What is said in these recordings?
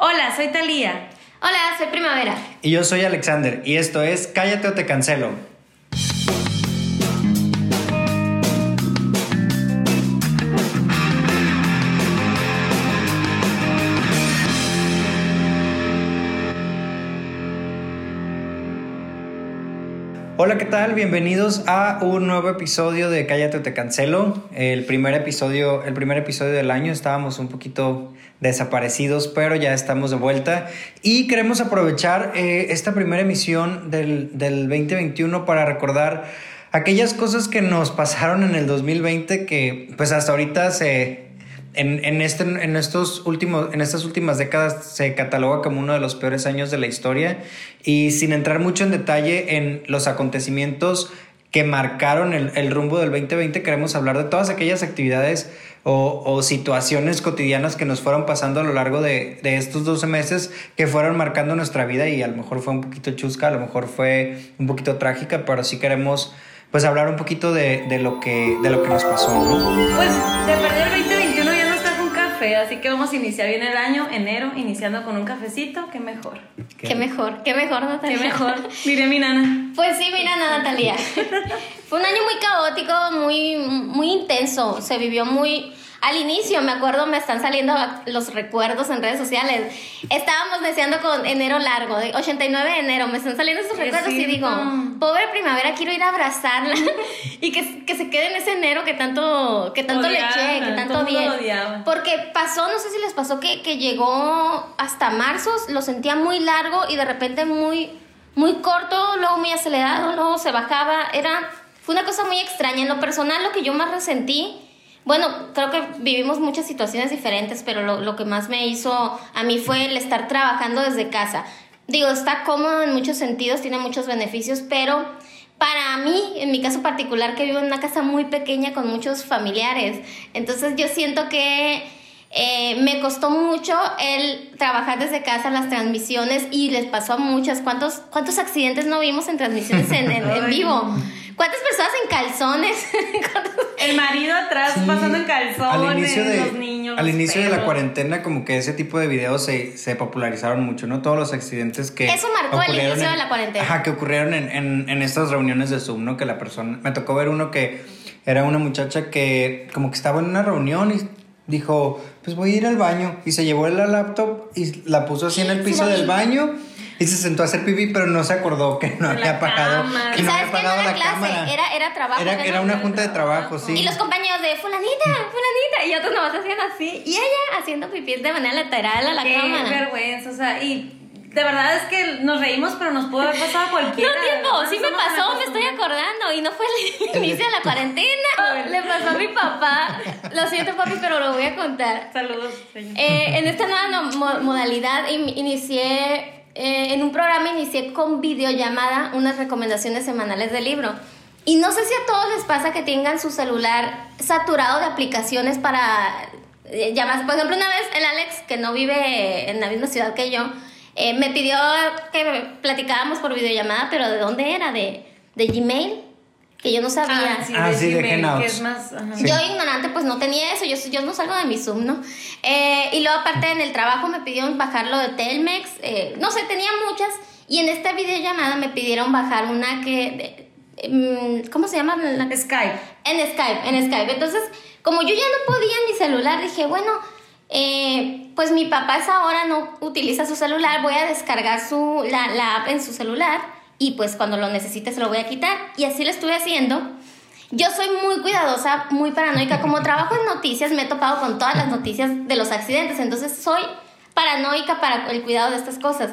Hola, soy Talía. Hola, soy Primavera. Y yo soy Alexander, y esto es Cállate o te cancelo. Hola, ¿qué tal? Bienvenidos a un nuevo episodio de Cállate o te cancelo. El primer episodio, el primer episodio del año estábamos un poquito desaparecidos, pero ya estamos de vuelta y queremos aprovechar eh, esta primera emisión del, del 2021 para recordar aquellas cosas que nos pasaron en el 2020 que pues hasta ahorita se en, en, este, en, estos últimos, en estas últimas décadas se cataloga como uno de los peores años de la historia y sin entrar mucho en detalle en los acontecimientos que marcaron el, el rumbo del 2020, queremos hablar de todas aquellas actividades o, o, situaciones cotidianas que nos fueron pasando a lo largo de, de, estos 12 meses que fueron marcando nuestra vida y a lo mejor fue un poquito chusca, a lo mejor fue un poquito trágica, pero sí queremos pues hablar un poquito de, de lo, que, de lo que nos pasó, ¿no? Pues de perder el 2021 ya así que vamos a iniciar bien el año, enero, iniciando con un cafecito, qué mejor. Qué, mejor, qué mejor, Natalia. Qué mejor, diré mi nana. Pues sí, mi nana Natalia. Fue un año muy caótico, muy, muy intenso, se vivió muy al inicio, me acuerdo, me están saliendo los recuerdos en redes sociales. Estábamos deseando con enero largo, de 89 de enero, me están saliendo esos recuerdos y digo, pobre primavera, quiero ir a abrazarla y que, que, se quede en ese enero que tanto, que tanto le eché, que tanto bien. Porque pasó, no sé si les pasó que, que llegó hasta marzo, lo sentía muy largo y de repente muy, muy corto, luego muy acelerado, luego se bajaba. Era, fue una cosa muy extraña. En lo personal, lo que yo más resentí bueno, creo que vivimos muchas situaciones diferentes, pero lo, lo, que más me hizo a mí fue el estar trabajando desde casa. Digo, está cómodo en muchos sentidos, tiene muchos beneficios, pero para mí, en mi caso particular, que vivo en una casa muy pequeña con muchos familiares, entonces yo siento que eh, me costó mucho el trabajar desde casa las transmisiones y les pasó a muchas. ¿Cuántos, cuántos accidentes no vimos en transmisiones en, en, vivo? ¿Cuántas personas en calzones? El marido atrás pasando en calzones, al inicio de, los niños. Al inicio de la cuarentena, como que ese tipo de videos se, se, popularizaron mucho, ¿no? Todos los accidentes que. Eso marcó el inicio en, de la cuarentena. Ajá, que ocurrieron en, en, en estas reuniones de Zoom, ¿no? Que la persona. Me tocó ver uno que era una muchacha que, como que estaba en una reunión y dijo, pues voy a ir al baño. Y se llevó la laptop y la puso así en el piso del baño. Y se sentó a hacer pipí, pero no se acordó que no había apagado, que no había apagado la clase? cámara. Era, era trabajo. Era, era una junta de trabajo, sí. Y los compañeros de fulanita, fulanita. Y otros nomás hacían así. Y ella haciendo pipí de manera lateral a la Qué cámara. Qué vergüenza, o sea, y de verdad es que nos reímos, pero nos pudo haber pasado a cualquiera. No entiendo, sí me pasó, me, estoy acordando. Y no fue el inicio de la cuarentena. Le pasó a mi papá. Lo siento, papi, pero lo voy a contar. Saludos, señor. Eh, en esta nueva modalidad inicié eh, en un programa inicié con videollamada unas recomendaciones semanales de libro. Y no sé si a todos les pasa que tengan su celular saturado de aplicaciones para eh. Por ejemplo, una vez el Alex, que no vive en la misma ciudad que yo, eh, me pidió que platicáramos por videollamada, pero ¿de dónde era? ¿De, de Gmail? Que yo no sabía. Ah, sí, Ah, de sí, que es más. ajá. Sí. Yo ignorante pues no tenía eso, yo, yo no salgo de mi Zoom, ¿no? Eh, y luego aparte en el trabajo me pidieron bajarlo de Telmex, eh, no sé, tenía muchas. Y en esta videollamada me pidieron bajar una que... de- mm, ¿Cómo se llama? La- Skype. En Skype, en Skype. Entonces, como yo ya no podía en mi celular, dije, bueno, eh, pues mi papá a esa hora no utiliza su celular, voy a descargar su, la, la app en su celular y pues cuando lo necesite se lo voy a quitar. Y así lo estuve haciendo. Yo soy muy cuidadosa, muy paranoica. Como trabajo en noticias, me he topado con todas las noticias de los accidentes. Entonces soy paranoica para el cuidado de estas cosas.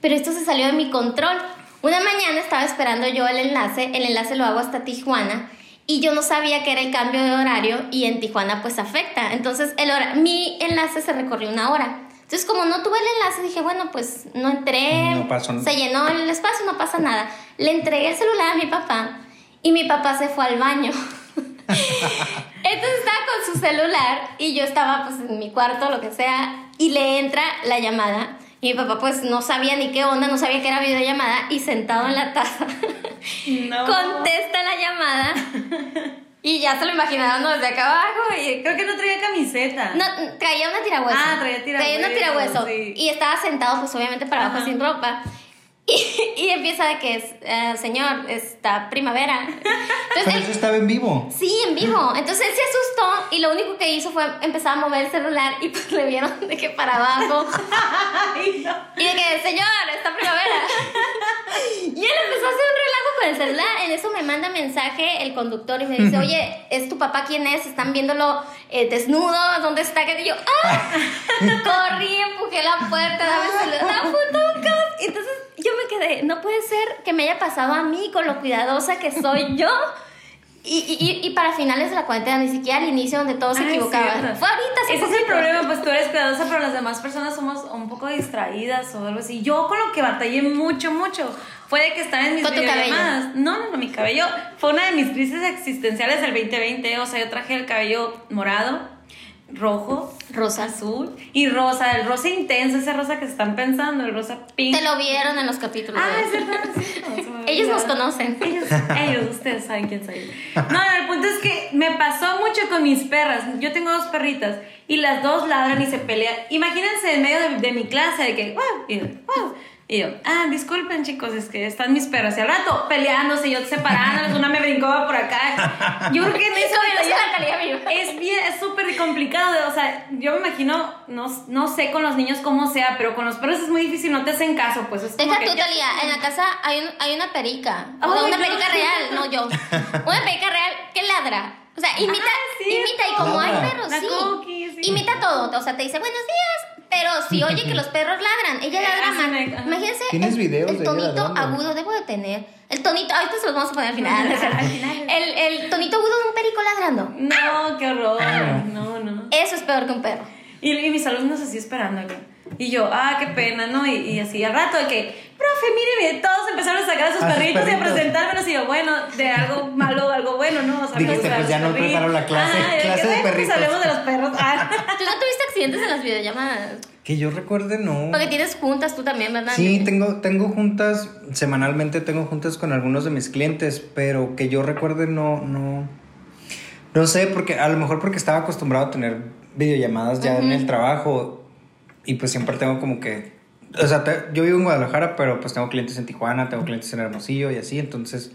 Pero esto se salió de mi control. Una mañana estaba esperando yo el enlace. El enlace lo hago hasta Tijuana. Y yo no sabía que era el cambio de horario y en Tijuana pues afecta. Entonces el mi enlace se recorrió una hora. Entonces como no tuve el enlace dije, bueno, pues no entré, No pasó nada. se llenó el espacio, no pasa nada. Le entregué el celular a mi papá y mi papá se fue al baño. Entonces estaba con su celular y yo estaba pues en mi cuarto, lo que sea, y le entra la llamada. Y mi papá pues no sabía ni qué onda, no sabía que era videollamada y sentado en la taza No. contesta la llamada Y ya se lo imaginaron ¿no? desde acá abajo. Y Creo que no traía camiseta. no, traía una tirahueso. Ah, traía tirahueso, Traía una tirahueso. sí. Y estaba sentado, pues obviamente para abajo Ajá. sin ropa. Y, y empieza de que, es, eh, señor, está primavera. Entonces Pero eso estaba en vivo. Sí, en vivo. Entonces él se asustó y lo único que hizo fue empezar a mover el celular y pues le vieron de que para abajo. Ay, no. Y de que, señor, está primavera. Y él empezó a hacer un relajo con el celular. En eso me manda mensaje el conductor y me dice, oye, ¿es tu papá quién es? ¿Están viéndolo eh, desnudo? ¿Dónde está? Y yo, ¡ah! Corrí, empujé la puerta, dame el celular, fue todo quedé, no puede ser que me haya pasado a mí con lo cuidadosa que soy yo. Y, y, y para finales de la cuarentena, ni siquiera al inicio donde todos se Ah, equivocaban. cierto. Fue ahorita, Ese es el problema, pues tú eres cuidadosa, pero las demás personas somos un poco distraídas o algo así. Yo con lo que batallé mucho, mucho fue de que estaba en mis Con tu videollamadas. No, no, no, mi cabello fue una de mis crisis existenciales del 2020. O sea, yo traje el cabello morado, rojo, Rosa. azul y rosa. El rosa intenso, ese rosa que se están pensando, el rosa pink. Te lo vieron en los capítulos. Ah, es verdad. Ellos nos conocen. Ellos, ellos, ustedes saben quién soy. No, no, el punto es que me pasó mucho con mis perras. Yo tengo dos perritas y las dos ladran y se pelean. Imagínense en medio de, de mi clase de que, wow, y, wow. Y yo, ah, disculpen chicos, es que están mis perras. Y al rato peleándose, yo separándolas, una me brincaba por acá. Yo creo que en eso Comiéndose la calidad viva. es bien, es súper complicado. de- O sea, yo me imagino, no, no sé con los niños cómo sea, pero con los perros es muy difícil, no te hacen caso, pues es como Deja tú, Talía, en la casa hay, un- hay una perica. O sea, una no. perica real, no yo. Una perica real que ladra. O sea, imita, Ah, imita y como hay perros, La sí. cookie, sí. Imita todo. O sea, te dice buenos días. Pero si oye que los perros ladran, ella ladra Hace más. Imagínense ¿Tienes el, videos tonito agudo, debo de tener. El tonito, ahorita se los vamos a poner al final. El, el tonito agudo de un perico ladrando. No, qué horror. Ah. No, no. Eso es peor que un perro. Y, y mis alumnos así esperándolo. Y yo, ah, qué pena, ¿no? Y, y así al rato de que, profe, mire, mire, todos empezaron a sacar a sus A sus perritos y a presentármelos. Y yo, bueno, de algo malo, algo bueno, ¿no? O sea, me Dijiste, pues, ya no perritos. preparo la clase, Ah, clase de "Ay, pues, perritos". hablemos de los perros. Ah. ¿Tú no tuviste accidentes en las videollamadas? Que yo recuerde, no. Porque tienes juntas tú también, ¿verdad? Sí, tengo, tengo juntas, semanalmente tengo juntas con algunos de mis clientes, pero que yo recuerde no, no, no sé, porque a lo mejor porque estaba acostumbrado a tener videollamadas ya en el trabajo y pues siempre tengo como que, o sea, te- yo vivo en Guadalajara, pero pues tengo clientes en Tijuana, tengo clientes en Hermosillo y así, entonces,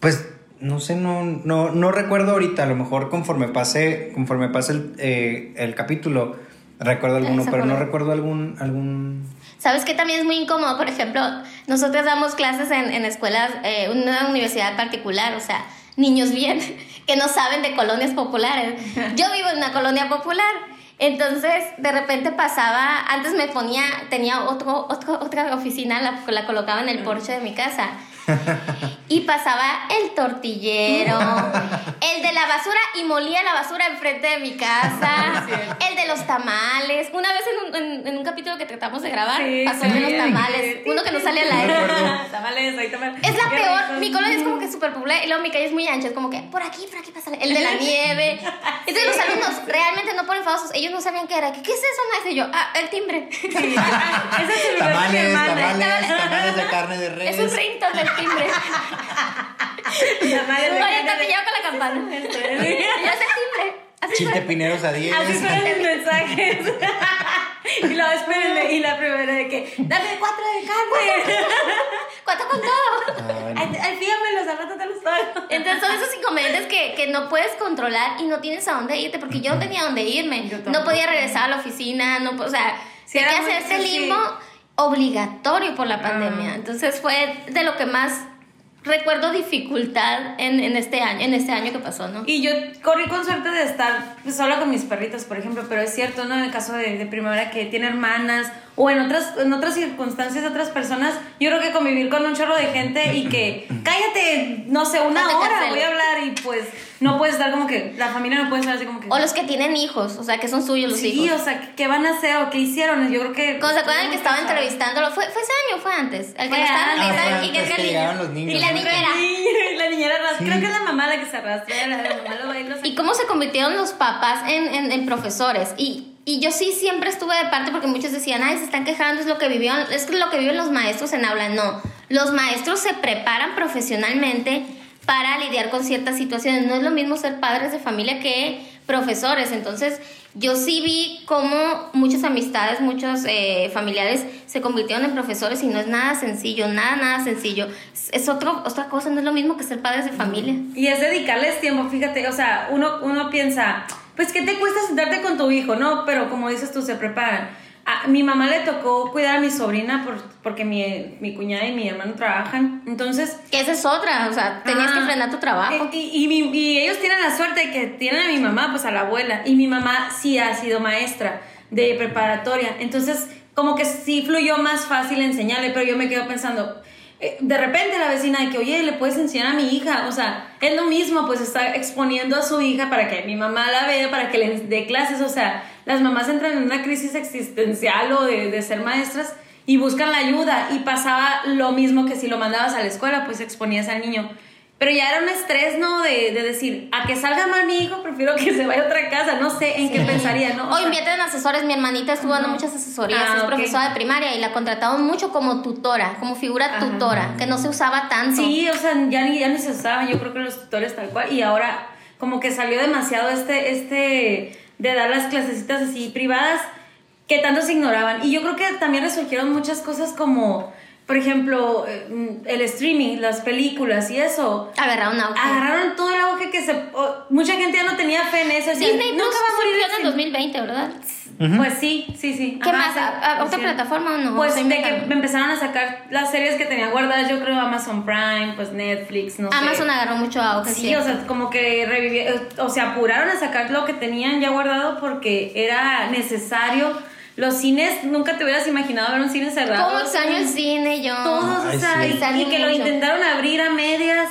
pues no sé, no, no, no recuerdo ahorita, a lo mejor conforme pase, conforme pase el, eh, el capítulo, recuerdo alguno, pero no recuerdo algún, algún ¿Sabes qué también es muy incómodo? Por ejemplo, nosotros damos clases en, en escuelas, eh, una universidad particular, o sea, niños bien, que no saben de colonias populares. Yo vivo en una colonia popular. Entonces, de repente pasaba, antes me ponía, tenía otro, otro- otra oficina, la, la colocaba en el porche de mi casa. Pasaba el tortillero, el de la basura y molía la basura enfrente de mi casa, el de los tamales. Una vez en un, en- en un capítulo que tratamos de grabar, Sí, pasó sí. de los tamales, uno que no sale al aire. Tamales, ahí tamales. Es la peor, mi colonia es como que súper popular y luego mi calle es muy ancha, es como que por aquí, por aquí pasa el de la nieve. Entonces los alumnos realmente no ponen famosos, ellos no sabían qué era, ¿qué es eso, maestro? Y yo, ah, el timbre. Sí. Ese es el Tamales, tamales, tamales de carne de res. Es un ringtone del timbre. Tamales de Ahorita te llevo con la campana. Y yo timbre. Así fue. Chiltepineros a 10. Así fueron mis mensajes. y luego espérenme. Y la primera de que, dame cuatro de carne. Cuenta con todo. Ay, no. Ay, fíjamelos, al rato te los pago. Entonces son esos inconvenientes que, que no puedes controlar y no tienes a dónde irte, porque yo no tenía a dónde irme. No podía regresar a la oficina, no, o sea, Sí, tenía que hacer sí, limbo obligatorio por la Ah. pandemia. Entonces fue de lo que más recuerdo dificultad en, en este año, en este año que pasó, ¿no? Y yo corrí con suerte de estar sola con mis perritos, por ejemplo, pero es cierto, ¿no? En el caso de, de primavera que tiene hermanas o en otras, en otras circunstancias de otras personas, yo creo que convivir con un chorro de gente y que cállate, no sé, una No hora voy a hablar y pues no puedes estar como que, la familia no puede estar así como que... O los que tienen hijos, o sea, que son suyos los sí, hijos. o sea, ¿qué- ¿qué van a hacer o qué hicieron? Yo creo que... ¿Cómo se acuerdan que estaba entrevistándolo? ¿Fue, ¿Fue ese año o fue antes? El que lo estaban antes. entrevistando Ah, y que es que niños, Y la niñera. Y la niñera arrastra. Sí. Creo que es la mamá la que se arrastra. La, la mamá lo va y lo Y cómo se convirtieron los papás en, en- en profesores. Y, y yo sí siempre estuve de parte porque muchos decían, ay, se están quejando, es lo que vivieron, es lo que viven los maestros en aula. No, los maestros se preparan profesionalmente para lidiar con ciertas situaciones. No es lo mismo ser padres de familia que profesores. Entonces, yo sí vi cómo muchas amistades, muchos eh, familiares se convirtieron en profesores y no es nada sencillo, nada, nada sencillo. Es otro, otra cosa, no es lo mismo que ser padres de familia. Y es dedicarles tiempo, fíjate, o sea, uno, uno piensa, pues, ¿qué te cuesta sentarte con tu hijo? No, pero como dices tú, se preparan. A mi mamá le tocó cuidar a mi sobrina por, porque mi, mi cuñada y mi hermano trabajan. Entonces. Que esa es otra, o sea, tenías que frenar tu trabajo. Y, y, y, ellos tienen la suerte de que tienen a mi mamá, pues a la abuela. Y mi mamá sí ha sido maestra de preparatoria. Entonces, como que sí fluyó más fácil enseñarle, pero yo me quedo pensando. Eh, de repente la vecina de que, oye, le puedes enseñar a mi hija, o sea, es lo mismo, pues está exponiendo a su hija para que mi mamá la vea, para que le dé clases, o sea, las mamás entran en una crisis existencial o de, de ser maestras y buscan la ayuda y pasaba lo mismo que si lo mandabas a la escuela, pues exponías al niño. Pero ya era un estrés, ¿no? De, de, decir, a que salga mal mi hijo, prefiero que se vaya a otra casa. No sé en qué pensaría, ¿no? O, invierten asesores. Mi hermanita estuvo dando muchas asesorías, ah, es profesora de primaria y la contrataban mucho como tutora, como figura tutora, que no se usaba tanto. Sí, o sea, ya ni, ya ni se usaba. Yo creo que los tutores tal cual. Y ahora, como que salió demasiado este, este de dar las clasecitas así privadas que tanto se ignoraban. Y yo creo que también resurgieron muchas cosas como, por ejemplo, eh, el streaming, las películas y eso. Agarraron auge. Agarraron todo el auge que se... mucha gente ya no tenía fe en eso. Disney nunca va a morir en el 2020, ¿verdad? Pues sí, sí, sí. ¿Qué más? ¿A, ¿Otra plataforma o no? Pues de que me empezaron a sacar las series que tenía guardadas, yo creo Amazon Prime, pues Netflix, no Amazon sé. Amazon agarró mucho auge. Sí, o sea, como que revivieron, o sea, apuraron a sacar lo que tenían ya guardado porque era necesario los cines, nunca te hubieras imaginado ver un cine cerrado. ¿Cómo extraño el cine yo? Todos, o sea, y, que lo intentaron abrir a medias.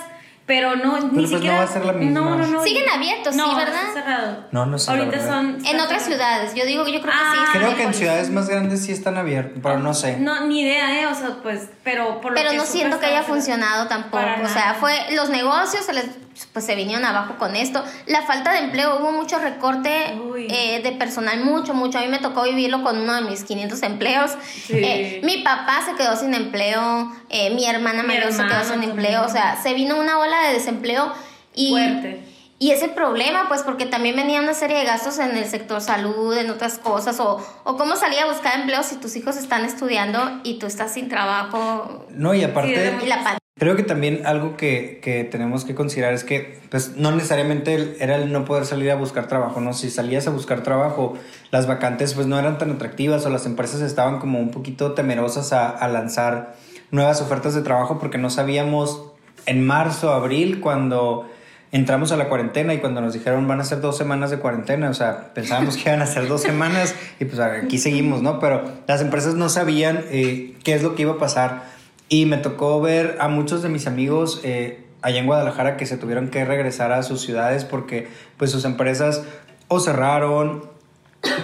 Pero no, ni pues siquiera. No, va a ser la misma. no, no, no. Siguen abiertos, sí, ¿verdad? No, cerrado. No, no sé. Ahorita son. En otras ciudades. Yo digo, yo creo que ah, sí. Creo que en ciudades más grandes sí están abiertos, pero no sé. No, ni idea, ¿eh? O sea, pues, pero por lo Pero que no siento que haya funcionado tampoco. O sea, fue. Los negocios se les pues se vinieron abajo con esto. La falta de empleo, hubo mucho recorte eh, de personal, mucho, mucho. A mí me tocó vivirlo con uno de mis 500 empleos. Eh, mi papá se quedó sin empleo, eh, mi hermana mayor se quedó sin empleo, o sea, se vino una ola de desempleo y... Fuerte. Y ese problema, pues, porque también venía una serie de gastos en el sector salud, en otras cosas, o, o cómo salir a buscar empleo si tus hijos están estudiando y tú estás sin trabajo. No, y aparte... y la Creo que también algo que, que, tenemos que considerar es que pues, no necesariamente era el no poder salir a buscar trabajo, ¿no? Si salías a buscar trabajo, las vacantes pues no eran tan atractivas o las empresas estaban como un poquito temerosas a, a lanzar nuevas ofertas de trabajo porque no sabíamos en marzo, abril, cuando entramos a la cuarentena y cuando nos dijeron van a ser dos semanas de cuarentena, o sea, pensábamos que iban a ser dos semanas y pues aquí seguimos, ¿no? Pero las empresas no sabían eh, qué es lo que iba a pasar y me tocó ver a muchos de mis amigos eh, allá en Guadalajara que se tuvieron que regresar a sus ciudades porque pues sus empresas o cerraron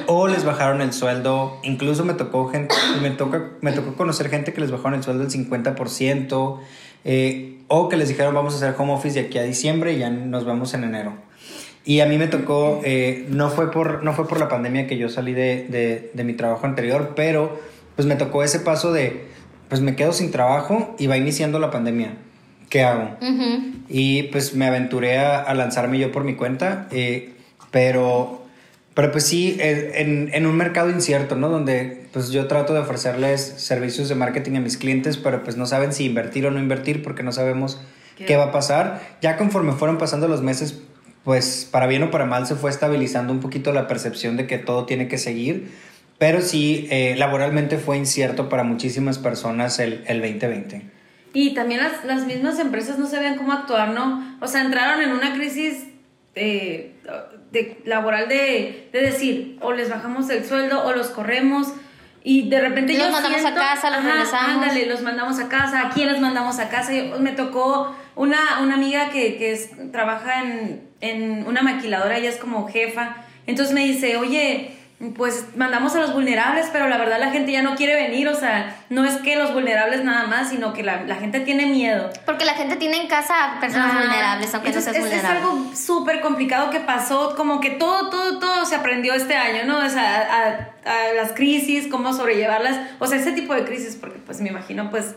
o les bajaron el sueldo. Incluso me tocó, me, tocó conocer gente que les bajaron el sueldo del 50%. Eh, o que les dijeron vamos a hacer home office de aquí a diciembre y ya nos vamos en enero. Y a mí me tocó, eh, no, fue por, no fue por la pandemia que yo salí de, de, de mi trabajo anterior, pero pues me tocó ese paso de pues me quedo sin trabajo y va iniciando la pandemia. ¿Qué hago? Y pues me aventuré a, lanzarme yo por mi cuenta, eh, pero, pero pues sí, eh, en, en, un mercado incierto, ¿no? Donde pues yo trato de ofrecerles servicios de marketing a mis clientes, pero pues no saben si invertir o no invertir porque no sabemos qué, qué va a pasar. Ya conforme fueron pasando los meses, pues para bien o para mal se fue estabilizando un poquito la percepción de que todo tiene que seguir pero sí, eh, laboralmente fue incierto para muchísimas personas el, el 2020. Y también las, las, mismas empresas no sabían cómo actuar, ¿no? O sea, entraron en una crisis eh, de, laboral de, de, decir, o les bajamos el sueldo o los corremos. Y de repente los yo mandamos a casa, los regresamos. Ándale, los mandamos a casa. ¿A quién los mandamos a casa? me tocó una, una amiga que, que es, trabaja en, en una maquiladora, ella es como jefa. Entonces me dice, oye, pues mandamos a los vulnerables, pero la verdad la gente ya no quiere venir, o sea, no es que los vulnerables nada más, sino que la, la gente tiene miedo. Porque la gente tiene en casa personas vulnerables, aunque no seas es, vulnerable. Es algo súper complicado que pasó, como que todo, todo, todo se aprendió este año, ¿no? O sea, a, a, las crisis, cómo sobrellevarlas, o sea, ese tipo de crisis, porque pues me imagino, pues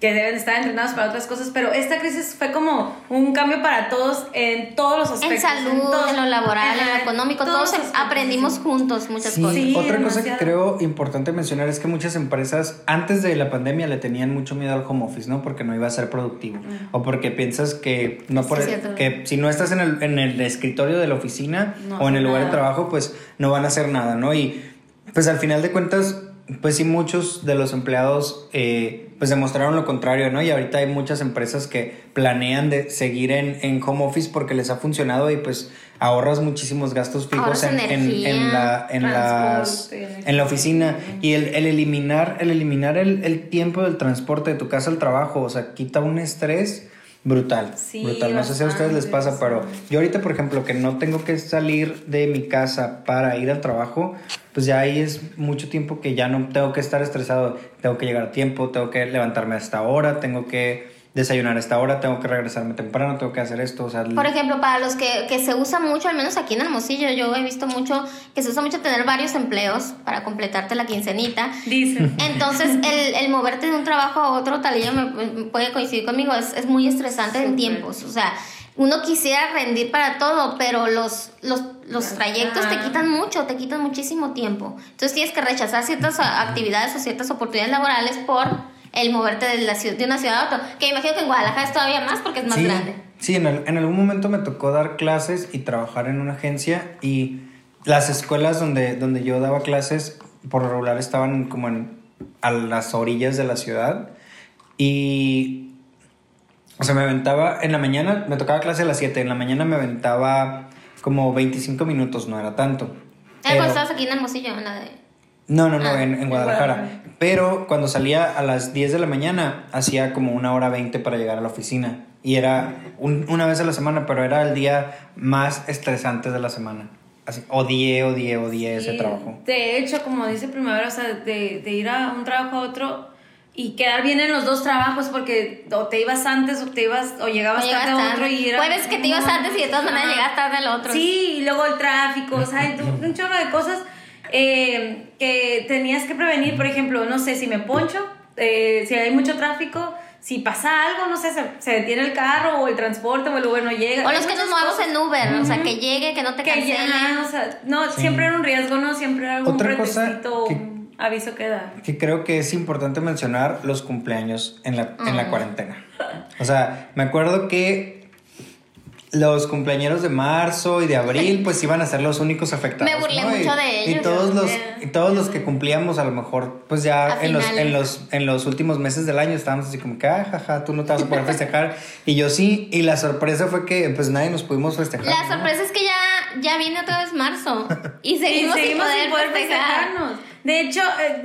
que deben estar entrenados para otras cosas, pero esta crisis fue como un cambio para todos en todos los aspectos. En salud, en, todos- lo laboral, en lo económico, todos todos los aspectos, aprendimos sí. juntos muchas Sí, cosas. Sí, otra cosa que creo importante mencionar es que muchas empresas antes de la pandemia le tenían mucho miedo al home office, ¿no? Porque no iba a ser productivo. O porque piensas que no por Sí, cierto. que si no estás en el, en el escritorio de la oficina No o en el lugar de trabajo, pues no van a hacer nada, ¿no? Y pues al final de cuentas, pues sí, muchos de los empleados eh, pues demostraron lo contrario, ¿no? Y ahorita hay muchas empresas que planean de seguir en, en home office porque les ha funcionado y pues ahorras muchísimos gastos fijos en, en, energía, en la, en, las, en la oficina. Y el, el eliminar, el, eliminar el, el tiempo del transporte de tu casa al trabajo, o sea, quita un estrés brutal. Sí, brutal. No sé si a ustedes les pasa, pero yo ahorita, por ejemplo, que no tengo que salir de mi casa para ir al trabajo, pues ya ahí es mucho tiempo que ya no tengo que estar estresado. Tengo que llegar a tiempo, tengo que levantarme a esta hora, tengo que desayunar a esta hora, tengo que regresarme temprano, tengo que hacer esto. O sea, Por ejemplo, para los que, que se usa mucho, al menos aquí en Hermosillo, yo he visto mucho que se usa mucho tener varios empleos para completarte la quincenita. Dicen. Entonces, el, el moverte de un trabajo a otro, Talillo me, me puede coincidir conmigo, es, es muy estresante en tiempos. O sea, uno quisiera rendir para todo, pero los, los, los trayectos te quitan mucho, te quitan muchísimo tiempo. Entonces, tienes que rechazar ciertas actividades o ciertas oportunidades laborales por el moverte de, la, ciudad- de una ciudad a otra. Que imagino que en Guadalajara es todavía más porque es más sí, grande. Sí, en, al- en algún momento me tocó dar clases y trabajar en una agencia y las escuelas donde, donde yo daba clases por lo regular estaban como en, a las orillas de la ciudad y, o sea, me aventaba en la mañana, me tocaba clase a las 7, en la mañana me aventaba como 25 minutos, no era tanto. Eh, Pero- cuando estabas aquí en Hermosillo, en la de... no, no, no, Ah, en, en Guadalajara. Guadalajara. Pero cuando salía a las 10 de la mañana, hacía como una hora 20 para llegar a la oficina. Y era un- una vez a la semana, pero era el día más estresante de la semana. Así, odié, odié, odié ese Sí, trabajo. De hecho, como dice Primavera, o sea, de, de ir a un trabajo a otro y quedar bien en los dos trabajos porque o te ibas antes o te ibas o llegabas O tarde a otro y era Puedes que te ibas antes y de todas maneras llegas tarde al otro. Sí, y luego el tráfico, o sea, un chorro de cosas eh, que tenías que prevenir, por ejemplo, no sé, si me poncho, eh, si hay mucho tráfico, si pasa algo, no sé, se, se detiene el carro o el transporte o el Uber no llega. O los que nos movemos cosas. en Uber, o sea, que llegue, que no te que cancele. ya, o sea, no, siempre era un riesgo, ¿no? Siempre era algún Otra cosa que- aviso que da. Que creo que es importante mencionar los cumpleaños en la, en la cuarentena. O sea, me acuerdo que los cumpleañeros de marzo y de abril pues iban a ser los únicos afectados. Me burlé ¿no? Y- mucho de Y ellos. todos los, y todos los que cumplíamos a lo mejor pues ya en los, en, los, en los últimos meses del año estábamos así como que, ah, jaja, tú no te vas a poder festejar. y yo sí, y la sorpresa fue que pues nadie nos pudimos festejar. La ¿no? sorpresa es que ya, ya viene otra vez marzo. Y Y seguimos, seguimos sin poder, festejar. festejarnos. De hecho, eh,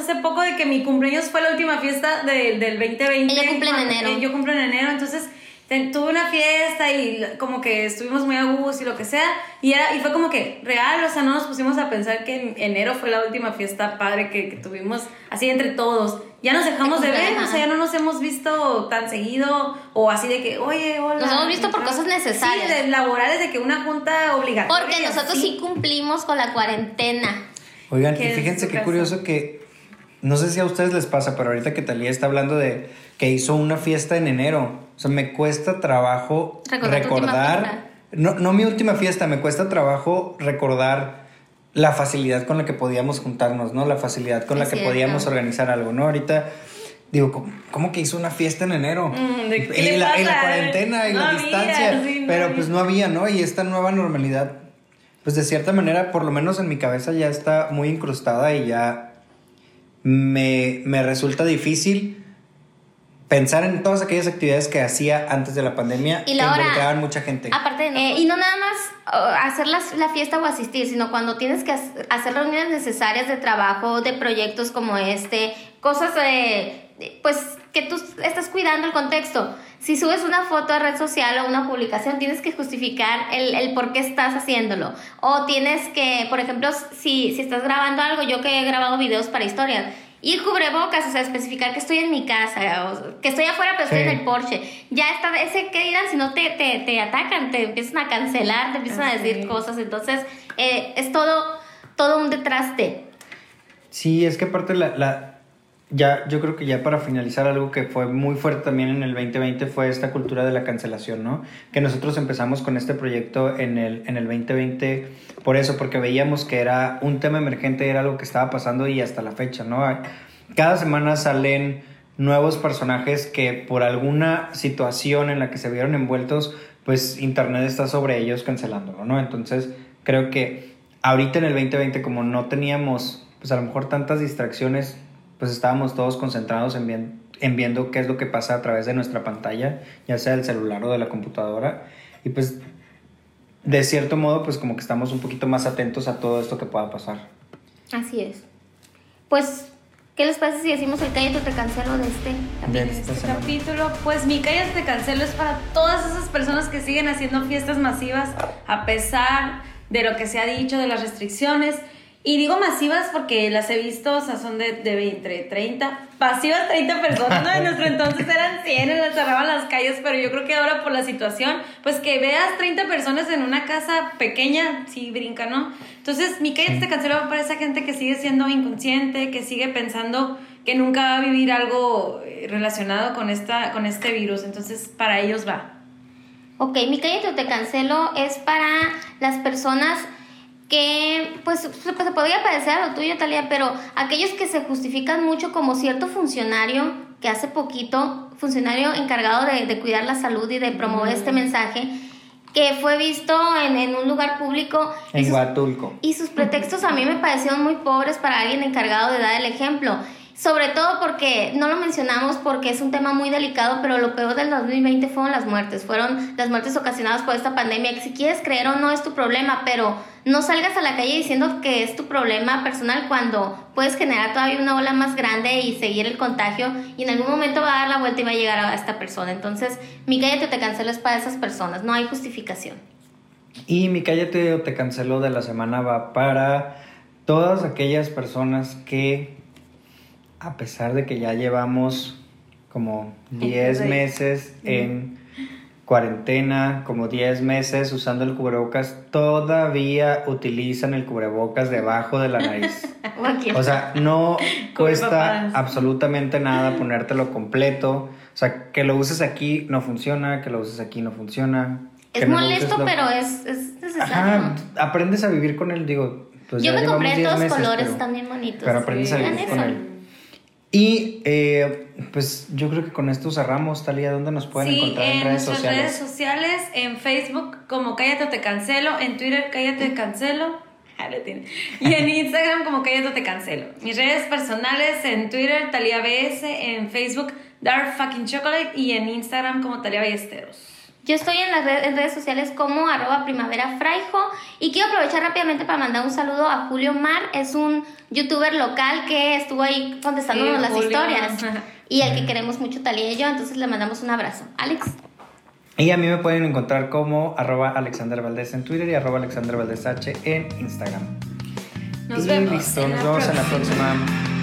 hace poco de que mi cumpleaños fue la última fiesta de- del 2020. Ella cumple en enero. eh, yo cumplo en enero, entonces tuve una fiesta y como que estuvimos muy a gusto y lo que sea. Y, era, y fue como que real, o sea, no nos pusimos a pensar que en enero fue la última fiesta padre que, que tuvimos así entre todos. Ya nos dejamos de ver, o sea, ya no nos hemos visto tan seguido o así de que, oye, hola. Nos hemos visto por cosas necesarias. Sí, de laborales, de que una junta obligatoria. Porque nosotros sí cumplimos con la cuarentena. Oigan, y fíjense qué curioso que no sé si a ustedes les pasa, pero ahorita que Talía está hablando de que hizo una fiesta en enero, o sea, me cuesta trabajo Recordar no, no mi última fiesta, me cuesta trabajo recordar la facilidad con la que podíamos juntarnos, ¿no? La facilidad con la que cierto. podíamos organizar algo, ¿no? Ahorita digo, ¿cómo, cómo que hizo una fiesta en enero? Mm, ¿de qué le la, cuarentena No la había, distancia, sí, no pero había. pues no había, ¿no? Y esta nueva normalidad pues de cierta manera, por lo menos en mi cabeza ya está muy incrustada y ya me, me resulta difícil pensar en todas aquellas actividades que hacía antes de la pandemia Y que la hora- involucraban mucha gente. Aparte de no- eh, y no nada más uh, hacer las- la, fiesta o asistir, sino cuando tienes que hac- hacer reuniones necesarias de trabajo, de proyectos como este, cosas de- pues que tú estás cuidando el contexto. Si subes una foto a red social o una publicación, tienes que justificar el, el por qué estás haciéndolo. O tienes que, por ejemplo, si, si estás grabando algo, yo que he grabado videos para historias, ir cubrebocas, o sea, especificar que estoy en mi casa, o que estoy afuera, pero estoy Sí. en el Porsche. Ya está, ese que dirán, si no te, te, te atacan, te empiezan a cancelar, te empiezan a decir cosas. Entonces, eh, es todo, todo un detraste. Sí, es que aparte la, la- ya, yo creo que ya para finalizar algo que fue muy fuerte también en el 2020 fue esta cultura de la cancelación, ¿no? Que nosotros empezamos con este proyecto en el, en el 2020 por eso, porque veíamos que era un tema emergente, era algo que estaba pasando y hasta la fecha, ¿no? Cada semana salen nuevos personajes que por alguna situación en la que se vieron envueltos, pues Internet está sobre ellos cancelándolo, ¿no? Entonces creo que ahorita en el 2020 como no teníamos, pues a lo mejor tantas distracciones, pues estábamos todos concentrados en, en viendo qué es lo que pasa a través de nuestra pantalla, ya sea del celular o de la computadora, y pues de cierto modo, pues como que estamos un poquito más atentos a todo esto que pueda pasar. Así es. Pues ¿Qué les parece si decimos el cállate te cancelo de este capítulo? De este capítulo, pues mi cállate te cancelo es para todas esas personas que siguen haciendo fiestas masivas a pesar de lo que se ha dicho, de las restricciones. Y digo masivas porque las he visto, o sea, son de, de entre 30, pasivas 30 personas, ¿no? En nuestro entonces eran 100, las cerraban las calles, pero yo creo que ahora por la situación, pues que veas 30 personas en una casa pequeña, sí brinca, ¿no? Entonces, mi calle te canceló para esa gente que sigue siendo inconsciente, que sigue pensando que nunca va a vivir algo eh, relacionado con, esta, con este virus, entonces para ellos va. Ok, mi calle te cancelo es para las personas que pues se podría parecer a lo tuyo, Talia, pero aquellos que se justifican mucho como cierto funcionario que hace poquito, funcionario encargado de, cuidar la salud y de promover este mensaje, que fue visto en, en un lugar público. En Huatulco. Y sus pretextos a mí me parecieron muy pobres para alguien encargado de dar el ejemplo. Sobre todo porque, no lo mencionamos porque es un tema muy delicado, pero lo peor del 2020 fueron las muertes, fueron las muertes ocasionadas por esta pandemia. Si quieres creer o no es tu problema, pero no salgas a la calle diciendo que es tu problema personal cuando puedes generar todavía una ola más grande y seguir el contagio y en algún momento va a dar la vuelta y va a llegar a esta persona. Entonces, mi cállate te cancelo es para esas personas, no hay justificación. Y mi cállate te cancelo de la semana va para todas aquellas personas que a pesar de que ya llevamos como 10 meses en cuarentena, como 10 meses usando el cubrebocas, todavía utilizan el cubrebocas debajo de la nariz. o sea, no cuesta absolutamente nada ponértelo completo. O sea, que lo uses aquí no funciona, que lo uses aquí no funciona. Es molesto, pero es, es necesario. aprendes a vivir con él, digo. Pues Yo me compré dos colores también bonitos. Pero aprendes a vivir con él. Y eh, pues yo creo que con esto cerramos, Talía, ¿dónde nos pueden encontrar en, redes sociales? En redes sociales, en Facebook como Cállate o Te Cancelo, en Twitter Cállate Te Cancelo, y en Instagram como Cállate o Te Cancelo. Mis redes personales en Twitter Talía BS, en Facebook Dark Fucking Chocolate y en Instagram como Talía Ballesteros. Yo estoy en las redes, sociales como arroba primavera fraijo y quiero aprovechar rápidamente para mandar un saludo a Julio Mar, es un youtuber local que estuvo ahí contestándonos las historias y al que queremos mucho Talía y yo, entonces le mandamos un abrazo. Alex. Y a mí me pueden encontrar como arroba Alexander Valdés en Twitter y arroba Alexander Valdés H en Instagram. Nos vemos. Listo, nos vemos en la próxima.